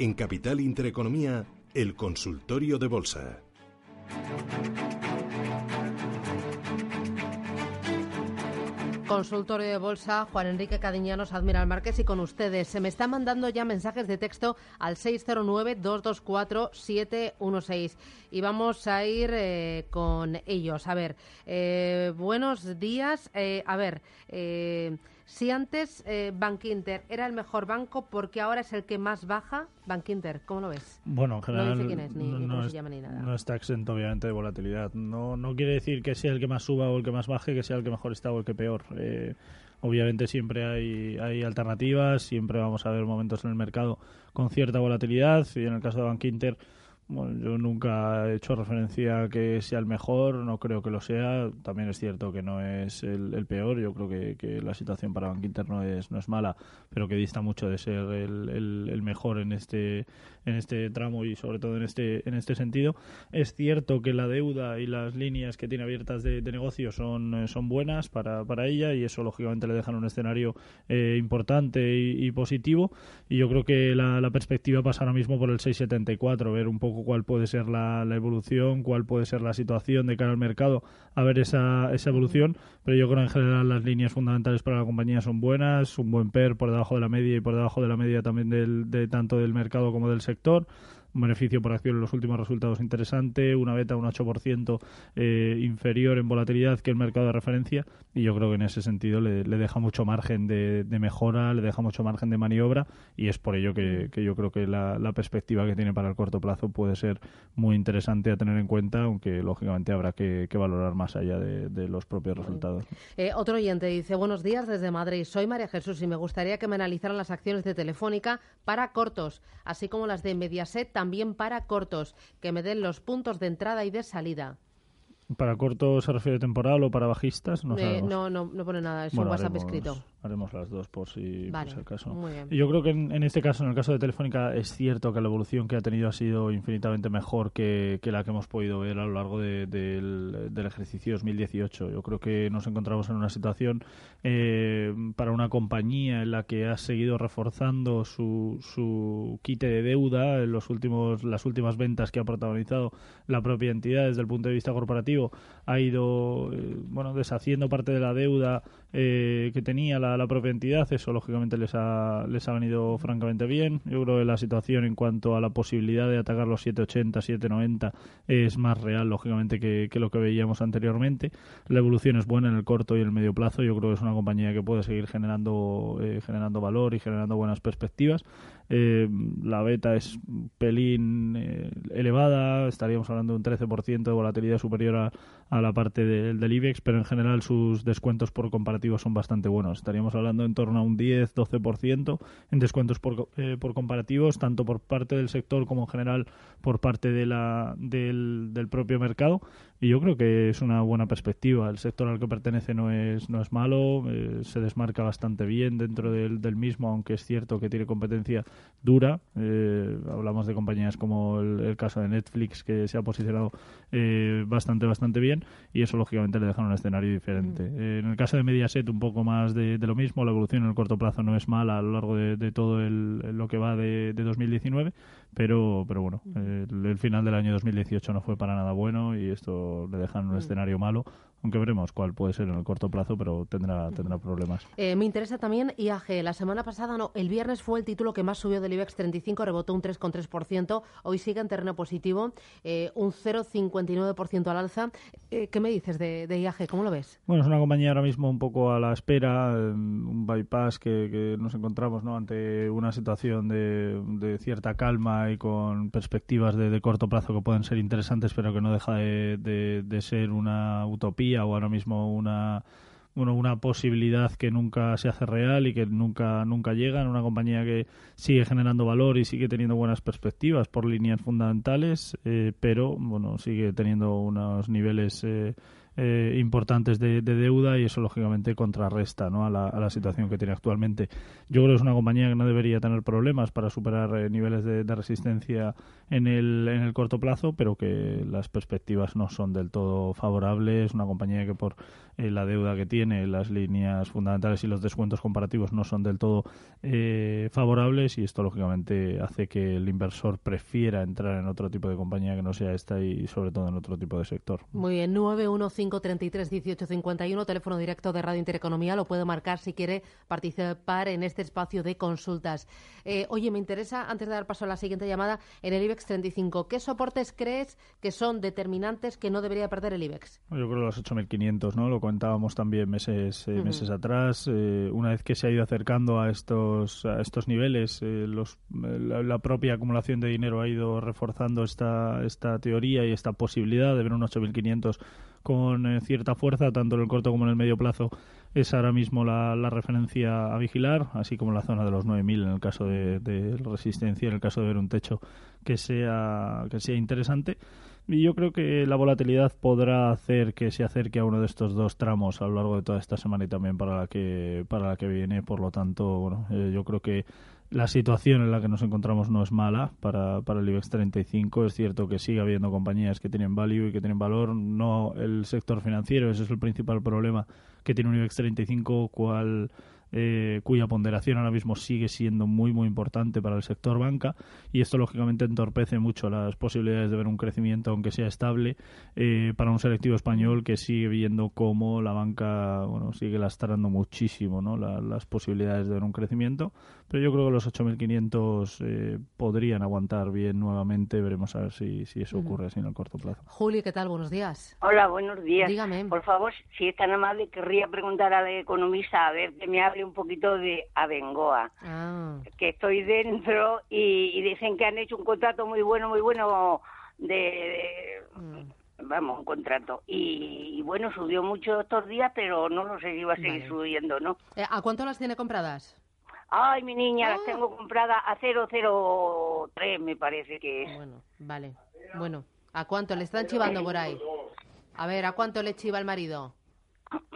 En Capital Intereconomía, el consultorio de bolsa. Consultorio de Bolsa, Juan Enrique Cadiñanos, Admiral Márquez y con ustedes. Se me están mandando ya mensajes de texto al 609-224-716 y vamos a ir eh, con ellos. A ver, eh, buenos días. Eh, a ver, si antes eh, Bank Inter era el mejor banco, porque ahora es el que más baja? Bank Inter, ¿cómo lo ves? Bueno, en general no dice quién es, ni, no, cómo es- se llama, ni nada. no está exento obviamente de volatilidad. No, no quiere decir que sea el que más suba o el que más baje, que sea el que mejor está o el que peor. Eh, obviamente siempre hay, hay alternativas, siempre vamos a ver momentos en el mercado con cierta volatilidad y en el caso de Bank Inter bueno, yo nunca he hecho referencia a que sea el mejor, no creo que lo sea. También es cierto que no es el, el peor. Yo creo que, que la situación para Bank Inter no es, no es mala, pero que dista mucho de ser el, el- el mejor en este, en este tramo y sobre todo en este, en este sentido. Es cierto que la deuda y las líneas que tiene abiertas de, de negocio son, eh, son buenas para, para ella y eso lógicamente le dejan un escenario eh, importante y, y positivo. Y yo creo que la, la perspectiva pasa ahora mismo por el 674, ver un poco cuál puede ser la, la evolución, cuál puede ser la situación de cara al mercado, a ver esa, esa evolución. Pero yo creo que en general las líneas fundamentales para la compañía son buenas, un buen PER por debajo de la media y por debajo de la media también del, de tanto del mercado como del sector sector un beneficio por acción en los últimos resultados interesante, una beta un 8% eh, inferior en volatilidad que el mercado de referencia y yo creo que en ese sentido le, le deja mucho margen de, de mejora, le deja mucho margen de maniobra y es por ello que, que yo creo que la, la perspectiva que tiene para el corto plazo puede ser muy interesante a tener en cuenta, aunque lógicamente habrá que, que valorar más allá de, de los propios resultados. Eh, otro oyente dice, buenos días desde Madrid, soy María Jesús y me gustaría que me analizaran las acciones de Telefónica para cortos, así como las de Mediaset también para cortos, que me den los puntos de entrada y de salida. ¿Para corto se refiere temporal o para bajistas? No Eh, no, no, no pone nada, es Bueno, un WhatsApp haremos- escrito. Haremos las dos por si, por Vale, si acaso. muy bien. Yo creo que en, en este caso, en el caso de Telefónica, es cierto que la evolución que ha tenido ha sido infinitamente mejor que, que la que hemos podido ver a lo largo de- del, del ejercicio 2018. Yo creo que nos encontramos en una situación eh, para una compañía en la que ha seguido reforzando su, su quite de deuda en los últimos, las últimas ventas que ha protagonizado la propia entidad desde el punto de vista corporativo ha ido eh, bueno deshaciendo parte de la deuda eh, que tenía la, propia entidad eso lógicamente les ha les ha venido francamente bien. Yo creo que la situación en cuanto a la posibilidad de atacar los 780 790 es más real lógicamente que, que lo que veíamos anteriormente. La evolución es buena en el corto y el medio plazo. Yo creo que es una compañía que puede seguir generando eh, generando valor y generando buenas perspectivas eh, la beta es pelín eh, elevada, estaríamos hablando de un 13% de volatilidad superior a, la parte del IBEX, pero en general sus descuentos por comparativos son bastante buenos. Estaríamos hablando en torno a un 10-12% en descuentos por, eh, por comparativos, tanto por parte del sector como en general por parte de la, del, del propio mercado. Y yo creo que es una buena perspectiva. El sector al que pertenece no es, no es malo, eh, se desmarca bastante bien dentro del, del mismo, aunque es cierto que tiene competencia dura. Eh, hablamos de compañías como el, el caso de Netflix, que se ha posicionado eh, bastante, bastante bien, y eso lógicamente le deja un escenario diferente. Eh, en el caso de Mediaset, un poco más de, de lo mismo. La evolución en el corto plazo no es mala a lo largo de, de todo el, lo que va de, de 2019, pero, pero bueno, el, el final del año 2018 no fue para nada bueno y esto le deja en un escenario malo, aunque veremos cuál puede ser en el corto plazo, pero tendrá, tendrá problemas. Eh, me interesa también IAG. La semana pasada, no, el viernes fue el título que más subió del IBEX 35, rebotó un 3,3%. Hoy sigue en terreno positivo, eh, un 0,59% al alza. Eh, ¿Qué me dices de, de IAG? ¿Cómo lo ves? Bueno, es una compañía ahora mismo un poco a la espera, eh, un bypass que, que nos encontramos ¿no? ante una situación de, de cierta calma y con perspectivas de, de corto plazo que pueden ser interesantes, pero que no deja de, de- de ser una utopía o ahora mismo una bueno, una posibilidad que nunca se hace real y que nunca nunca llega en una compañía que sigue generando valor y sigue teniendo buenas perspectivas por líneas fundamentales, eh, pero bueno sigue teniendo unos niveles eh, eh, importantes de, deuda y eso lógicamente contrarresta ¿no? a, la, situación que tiene actualmente. Yo creo que es una compañía que no debería tener problemas para superar eh, niveles de, resistencia en el, en el corto plazo, pero que las perspectivas no son del todo favorables. Una compañía que por eh, la deuda que tiene, las líneas fundamentales y los descuentos comparativos no son del todo favorables y esto lógicamente hace que el inversor prefiera entrar en otro tipo de compañía que no sea esta y sobre todo en otro tipo de sector. Muy bien, 915331851, teléfono directo de Radio Intereconomía, lo puede marcar si quiere participar en este espacio de consultas. Eh, oye, me interesa, antes de dar paso a la siguiente llamada, en el IBEX 35, ¿qué soportes crees que son determinantes que no debería perder el IBEX? Yo creo los 8.500, ¿no? Lo comentábamos también meses, eh, meses atrás. Eh, una vez que se ha ido acercando a estos, a estos niveles, los, la, propia acumulación de dinero ha ido reforzando esta, esta teoría y esta posibilidad de ver un 8.500 con eh, cierta fuerza, tanto en el corto como en el medio plazo, es ahora mismo la, referencia a vigilar, así como la zona de los 9.000 en el caso de, resistencia, en el caso de ver un techo que sea, que sea interesante. Y yo creo que la volatilidad podrá hacer que se acerque a uno de estos dos tramos a lo largo de toda esta semana y también para la que, para la que viene. Por lo tanto, bueno, eh, yo creo que la situación en la que nos encontramos no es mala para, para el IBEX 35. Es cierto que sigue habiendo compañías que tienen value y que tienen valor, no el sector financiero. Ese es el principal problema que tiene un IBEX 35, cual eh, cuya ponderación ahora mismo sigue siendo muy muy importante para el sector banca. Y esto lógicamente entorpece mucho las posibilidades de ver un crecimiento aunque sea estable eh, para un selectivo español que sigue viendo cómo la banca bueno sigue lastrando muchísimo ¿no? las posibilidades de ver un crecimiento. Pero yo creo que los 8.500 eh, podrían aguantar bien nuevamente. Veremos a ver si, si eso ocurre así en el corto plazo. Juli ¿qué tal? Buenos días. Hola buenos días. Dígame. Por favor si es tan amable querría preguntar al economista a ver que me hable un poquito de Abengoa, ah. que estoy dentro y, dicen que han hecho un contrato muy bueno, muy bueno de, mm. vamos, un contrato. Y, bueno, subió mucho estos días, pero no lo sé si va a seguir subiendo, ¿no? Eh, ¿A cuánto las tiene compradas? Ay, mi niña, las ah. tengo compradas a 003, me parece que es. Bueno, vale. Bueno, ¿a cuánto le están chivando por ahí? A ver, ¿a cuánto le chiva el marido?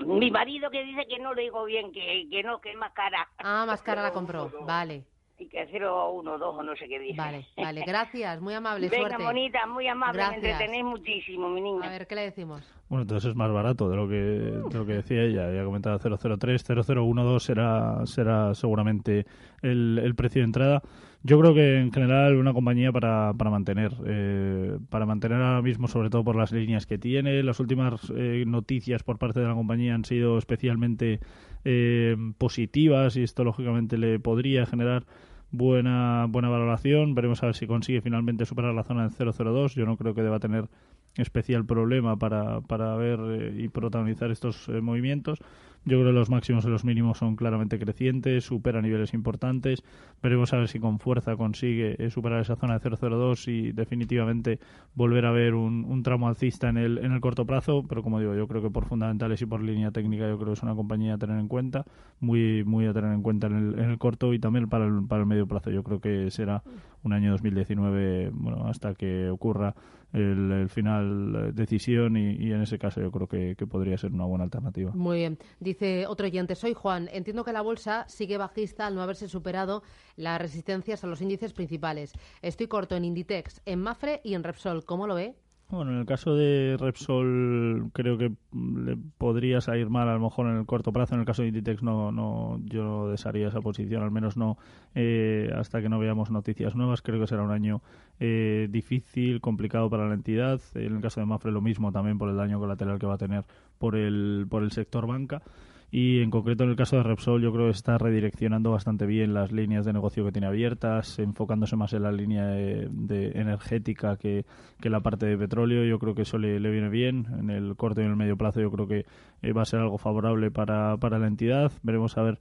Mi marido que dice que no le digo bien, que, que no, que es más cara. Ah, más cara la compró, vale. Y que 0, 1, 2 o no sé qué dice. Vale, vale, gracias, muy amable, Venga, suerte. bonita, muy amable, me entretenéis muchísimo, mi niña. A ver, ¿qué le decimos? Bueno, entonces es más barato de lo que, de lo que decía ella. Había comentado 003, 0012 será, será seguramente el, el precio de entrada. Yo creo que en general una compañía para, para mantener, eh, para mantener ahora mismo, sobre todo por las líneas que tiene. Las últimas eh, noticias por parte de la compañía han sido especialmente eh, positivas y esto lógicamente le podría generar buena buena valoración. Veremos a ver si consigue finalmente superar la zona del 002. Yo no creo que deba tener especial problema para, para ver y protagonizar estos movimientos. Yo creo que los máximos y los mínimos son claramente crecientes, supera niveles importantes. Veremos a ver si con fuerza consigue eh, superar esa zona de 0,02 y definitivamente volver a ver un, tramo alcista en el, en el corto plazo. Pero como digo, yo creo que por fundamentales y por línea técnica, yo creo que es una compañía a tener en cuenta, muy, muy a tener en cuenta en el, en el corto y también para el, para el medio plazo. Yo creo que será un año 2019, bueno, hasta que ocurra el, final eh, decisión y, en ese caso yo creo que, podría ser una buena alternativa. Muy bien. Dice otro oyente, soy Juan. Entiendo que la bolsa sigue bajista al no haberse superado las resistencias a los índices principales. Estoy corto en Inditex, en Mafre y en Repsol. ¿Cómo lo ve? Bueno, en el caso de Repsol creo que le podría salir mal a lo mejor en el corto plazo. En el caso de Inditex no, no yo desharía esa posición, al menos no eh, hasta que no veamos noticias nuevas. Creo que será un año eh, difícil, complicado para la entidad. En el caso de Mafre lo mismo también por el daño colateral que va a tener por el, por el sector banca y en concreto en el caso de Repsol yo creo que está redireccionando bastante bien las líneas de negocio que tiene abiertas, enfocándose más en la línea de, energética que, que, la parte de petróleo. Yo creo que eso le, viene bien. En el corto y en el medio plazo yo creo que eh, va a ser algo favorable para, para la entidad. Veremos a ver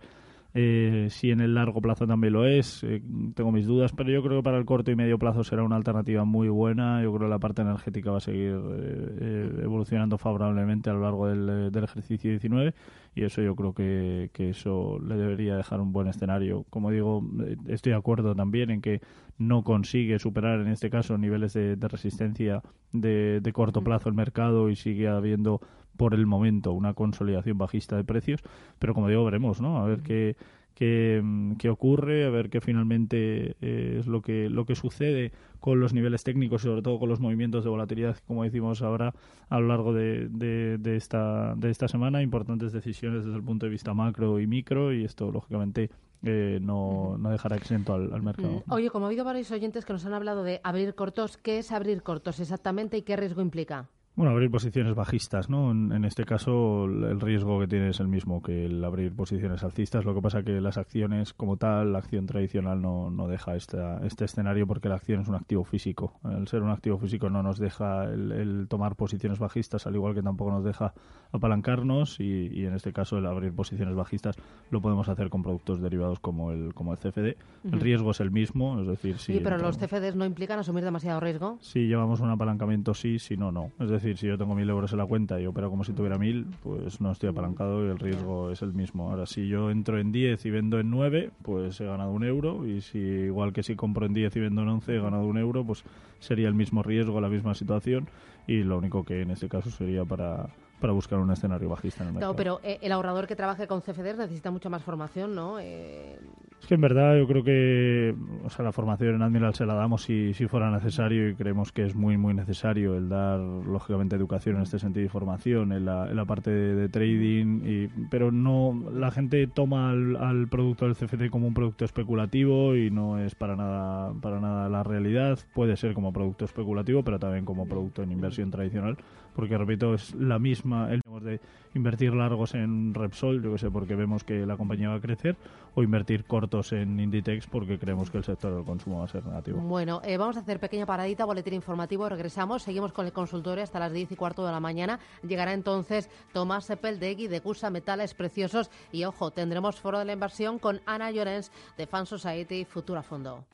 eh, si en el largo plazo también lo es, eh, tengo mis dudas, pero yo creo que para el corto y medio plazo será una alternativa muy buena. Yo creo que la parte energética va a seguir eh, evolucionando favorablemente a lo largo del, del, ejercicio 19 y eso yo creo que, que, eso le debería dejar un buen escenario. Como digo, estoy de acuerdo también en que no consigue superar en este caso niveles de, resistencia de, de corto plazo el mercado y sigue habiendo por el momento una consolidación bajista de precios, pero como digo, veremos, ¿no? A ver qué, qué, qué ocurre, a ver qué finalmente eh, es lo que, lo que sucede con los niveles técnicos y sobre todo con los movimientos de volatilidad, como decimos ahora a lo largo de, de, esta, de esta semana. Importantes decisiones desde el punto de vista macro y micro y esto, lógicamente, eh, no, no, dejará exento al, mercado. Mm, oye, como ha habido varios oyentes que nos han hablado de abrir cortos, ¿qué es abrir cortos exactamente y qué riesgo implica? Bueno, abrir posiciones bajistas, ¿no? En, este caso el riesgo que tiene es el mismo que el abrir posiciones alcistas. Lo que pasa que las acciones como tal, la acción tradicional no, no deja esta, este escenario porque la acción es un activo físico. El ser un activo físico no nos deja el, tomar posiciones bajistas, al igual que tampoco nos deja apalancarnos y, en este caso el abrir posiciones bajistas lo podemos hacer con productos derivados como el, como el CFD. El riesgo es el mismo, es decir, si... Sí, pero los CFDs no implican asumir demasiado riesgo. Si llevamos un apalancamiento sí, si no, no. Es decir, decir, si yo tengo mil euros en la cuenta y opero como si tuviera mil, pues no estoy apalancado y el riesgo es el mismo. Ahora, si yo entro en 10 y vendo en 9, pues he ganado un euro. Y si igual que si compro en 10 y vendo en 11, he ganado un euro, pues sería el mismo riesgo, la misma situación. Y lo único que en este caso sería para para buscar un escenario bajista en el mercado. No, pero eh, el ahorrador que trabaje con CFDs necesita mucha más formación, ¿no? Eh, es que en verdad yo creo que o sea, la formación en Admiral se la damos si, si fuera necesario y creemos que es muy, muy necesario el dar, lógicamente, educación en este sentido y formación en la, en la parte de, trading, y, pero no la gente toma al, producto del CFD como un producto especulativo y no es para nada, para nada la realidad. Puede ser como producto especulativo, pero también como producto en inversión tradicional, porque repito, es la misma, el de invertir largos en Repsol, yo que sé, porque vemos que la compañía va a crecer, o invertir cortos en Inditex porque creemos que el sector del consumo va a ser negativo. Bueno, eh, vamos a hacer pequeña paradita, boletín informativo, regresamos, seguimos con el consultorio hasta las 10 y cuarto de la mañana. Llegará entonces Tomás Sepeldegui de Gusa Metales Preciosos y, ojo, tendremos foro de la inversión con Ana Llorens de Fan Society Futura Fondo.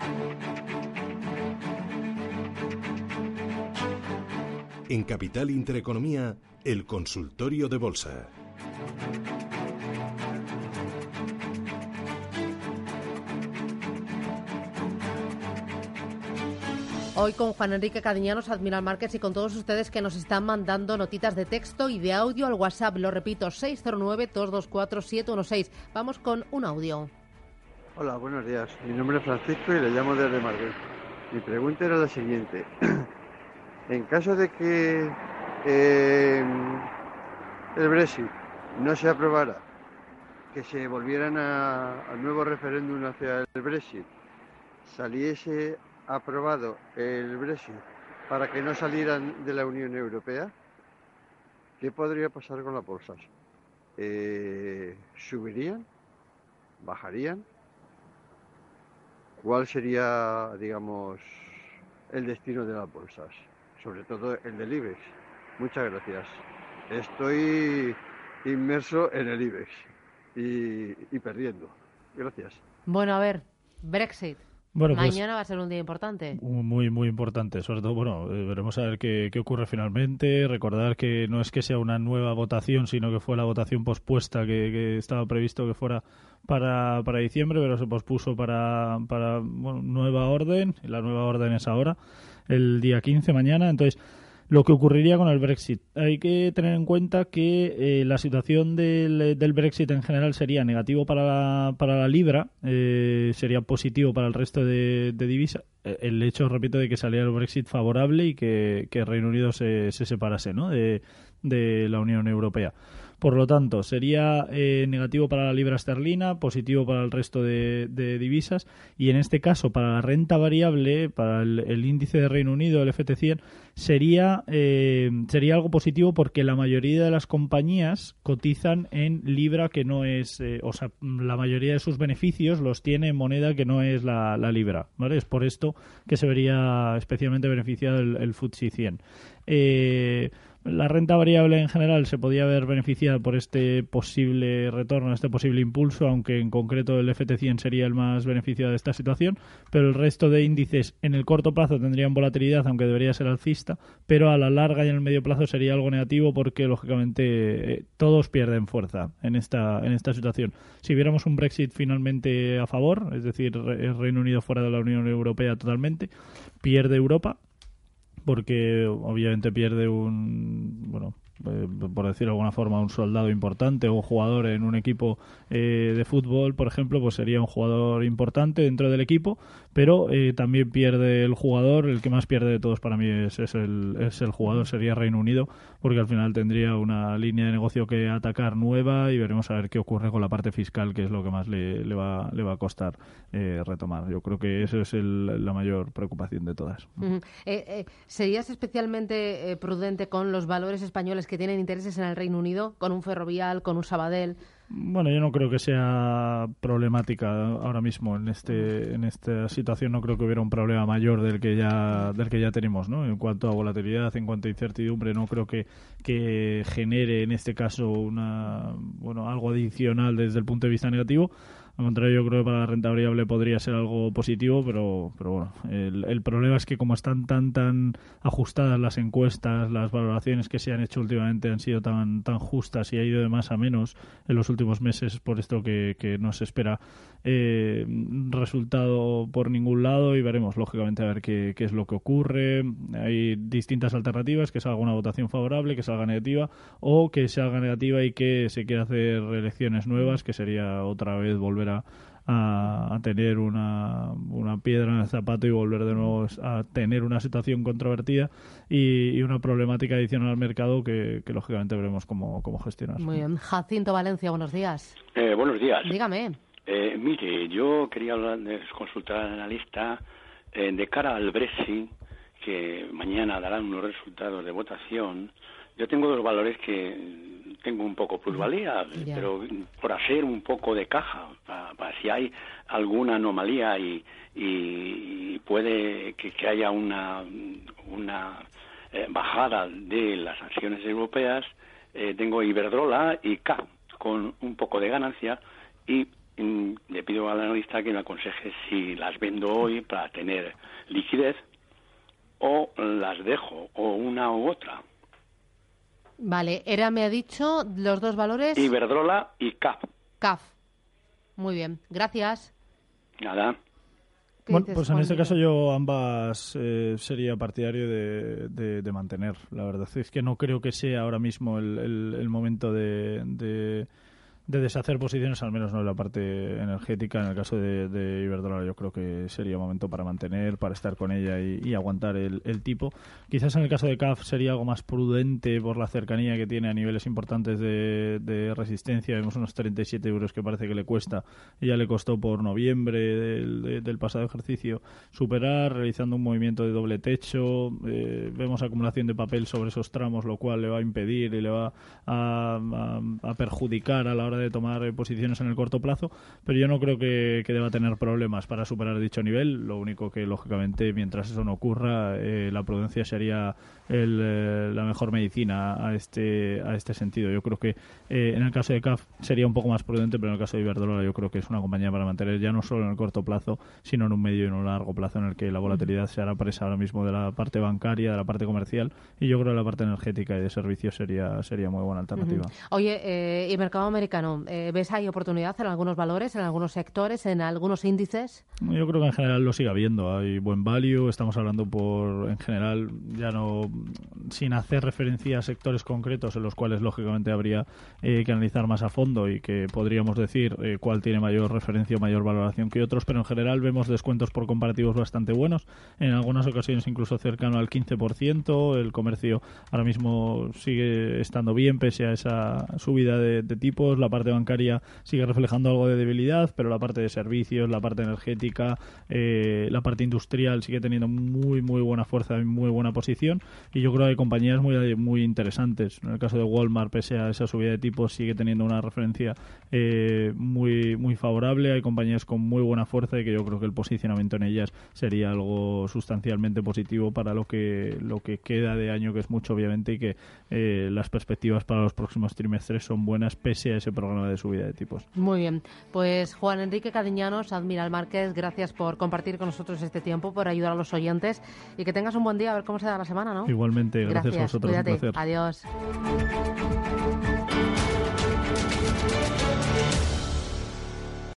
En Capital Intereconomía, el consultorio de bolsa. Hoy con Juan Enrique Cadiñanos, Admiral Márquez y con todos ustedes que nos están mandando notitas de texto y de audio al WhatsApp. Lo repito, 609-224-716. Vamos con un audio. Hola, buenos días. Mi nombre es Francisco y le llamo desde Madrid. Mi pregunta era la siguiente. En caso de que eh, el Brexit no se aprobara, que se volvieran al nuevo referéndum hacia el Brexit, saliese aprobado el Brexit para que no salieran de la Unión Europea, ¿qué podría pasar con las bolsas? Eh, ¿Subirían? ¿Bajarían? ¿Cuál sería, digamos, el destino de las bolsas? Sobre todo el del IBEX. Muchas gracias. Estoy inmerso en el IBEX y, perdiendo. Gracias. Bueno, a ver, Brexit. Bueno, pues Mañana va a ser un día importante. Muy, muy importante. Sobre todo, bueno, eh, veremos a ver qué, qué, ocurre finalmente. Recordar que no es que sea una nueva votación, sino que fue la votación pospuesta que, estaba previsto que fuera para, para diciembre, pero se pospuso para, para bueno, nueva orden. La nueva orden es ahora el día 15 mañana. Entonces, lo que ocurriría con el Brexit. Hay que tener en cuenta que eh, la situación del, del, Brexit en general sería negativo para la, para la libra, eh, sería positivo para el resto de, de divisas. Eh, el hecho, repito, de que saliera el Brexit favorable y que, que Reino Unido se, se separase ¿no? de, de la Unión Europea. Por lo tanto, sería eh, negativo para la libra esterlina, positivo para el resto de, divisas y en este caso para la renta variable, para el, índice de Reino Unido, el FT100, sería, eh, sería algo positivo porque la mayoría de las compañías cotizan en libra que no es, eh, o sea, la mayoría de sus beneficios los tiene en moneda que no es la, libra. ¿vale? Es por esto que se vería especialmente beneficiado el, el FTSE 100. Eh, la renta variable en general se podía haber beneficiado por este posible retorno, este posible impulso, aunque en concreto el FT100 sería el más beneficiado de esta situación, pero el resto de índices en el corto plazo tendrían volatilidad, aunque debería ser alcista, pero a la larga y en el medio plazo sería algo negativo porque lógicamente eh, todos pierden fuerza en esta en esta situación. Si viéramos un Brexit finalmente a favor, es decir, el Reino Unido fuera de la Unión Europea totalmente, pierde Europa porque obviamente pierde un bueno eh, por decirlo de alguna forma, un soldado importante o un jugador en un equipo eh, de fútbol, por ejemplo, pues sería un jugador importante dentro del equipo, pero eh, también pierde el jugador, el que más pierde de todos para mí es, es, el, es el jugador, sería Reino Unido, porque al final tendría una línea de negocio que atacar nueva y veremos a ver qué ocurre con la parte fiscal, que es lo que más le, le, va, le va a costar retomar. Yo creo que eso es la mayor preocupación de todas. ¿Serías especialmente prudente con los valores españoles que tienen intereses en el Reino Unido, con un Ferrovial, con un Sabadell. Bueno, yo no creo que sea problemática ahora mismo en este en esta situación. No creo que hubiera un problema mayor del que ya del que ya tenemos, ¿no? En cuanto a volatilidad, en cuanto a incertidumbre, no creo que que genere en este caso una bueno algo adicional desde el punto de vista negativo. Al contrario, yo creo que para la renta variable podría ser algo positivo, pero, pero bueno, el, problema es que como están tan tan ajustadas las encuestas, las valoraciones que se han hecho últimamente han sido tan tan justas y ha ido de más a menos en los últimos meses, por esto que, que no se espera eh, resultado por ningún lado y veremos lógicamente a ver qué, qué es lo que ocurre. Hay distintas alternativas, que salga una votación favorable, que salga negativa o que salga negativa y que se quiera hacer elecciones nuevas, que sería otra vez volver a, tener una, una, piedra en el zapato y volver de nuevo a tener una situación controvertida y, una problemática adicional al mercado que, lógicamente veremos cómo, cómo gestionar. Muy bien. Jacinto Valencia, buenos días. Eh, buenos días. Dígame. Eh, mire, yo quería hablar consultar al analista eh, de cara al Brexit, que mañana darán unos resultados de votación. Yo tengo dos valores que tengo un poco plusvalía, pero por hacer un poco de caja, si hay alguna anomalía y, y puede que, haya una, una eh, bajada de las acciones europeas, eh, tengo Iberdrola y K con un poco de ganancia y mm, le pido al analista que me aconseje si las vendo hoy para tener liquidez o las dejo o una u otra Vale, Era me ha dicho los dos valores. Iberdrola y CAF. CAF. Muy bien, gracias. Nada. Bueno, pues en este caso yo ambas eh, sería partidario de, de, mantener. La verdad es que no creo que sea ahora mismo el, el, momento de de deshacer posiciones, al menos no en la parte energética. En el caso de, de Iberdrola, yo creo que sería momento para mantener, para estar con ella y, aguantar el, tipo. Quizás en el caso de CAF sería algo más prudente por la cercanía que tiene a niveles importantes de, resistencia. Vemos unos 37 euros que parece que le cuesta. Ya le costó por noviembre del, pasado ejercicio superar, realizando un movimiento de doble techo. Eh, vemos acumulación de papel sobre esos tramos, lo cual le va a impedir y le va a, a perjudicar a la hora de tomar eh, posiciones en el corto plazo, pero yo no creo que, deba tener problemas para superar dicho nivel. Lo único que, lógicamente, mientras eso no ocurra, eh, la prudencia sería eh, la mejor medicina a este, a este sentido. Yo creo que en el caso de CAF sería un poco más prudente, pero en el caso de Iberdrola yo creo que es una compañía para mantener ya no solo en el corto plazo, sino en un medio y en un largo plazo en el que la volatilidad se hará presa ahora mismo de la parte bancaria, de la parte comercial, y yo creo que la parte energética y de servicios sería, sería muy buena alternativa. Oye, ¿y mercado americano? Eh, ¿ves ahí oportunidad en algunos valores, en algunos sectores, en algunos índices? Yo creo que en general lo sigue habiendo. Hay buen value. Estamos hablando por, en general, ya no sin hacer referencia a sectores concretos en los cuales lógicamente habría eh, que analizar más a fondo y que podríamos decir eh, cuál tiene mayor referencia o mayor valoración que otros, pero en general vemos descuentos por comparativos bastante buenos. En algunas ocasiones incluso cercano al 15%. El comercio ahora mismo sigue estando bien pese a esa subida de, tipos. Bancaria sigue reflejando algo de debilidad, pero la parte de servicios, la parte energética, eh, la parte industrial sigue teniendo muy, muy buena fuerza y muy buena posición. Y yo creo que hay compañías muy, muy interesantes. En el caso de Walmart, pese a esa subida de tipos, sigue teniendo una referencia eh, muy, muy favorable. Hay compañías con muy buena fuerza y que yo creo que el posicionamiento en ellas sería algo sustancialmente positivo para lo que, lo que queda de año, que es mucho, obviamente, y que eh, las perspectivas para los próximos trimestres son buenas, pese a ese programa de subida de tipos. Muy bien. Pues Juan Enrique Cadiñanos, Admiral Márquez, gracias por compartir con nosotros este tiempo, por ayudar a los oyentes y que tengas un buen día, a ver cómo se da la semana, ¿no? Igualmente, gracias, a vosotros. Adiós.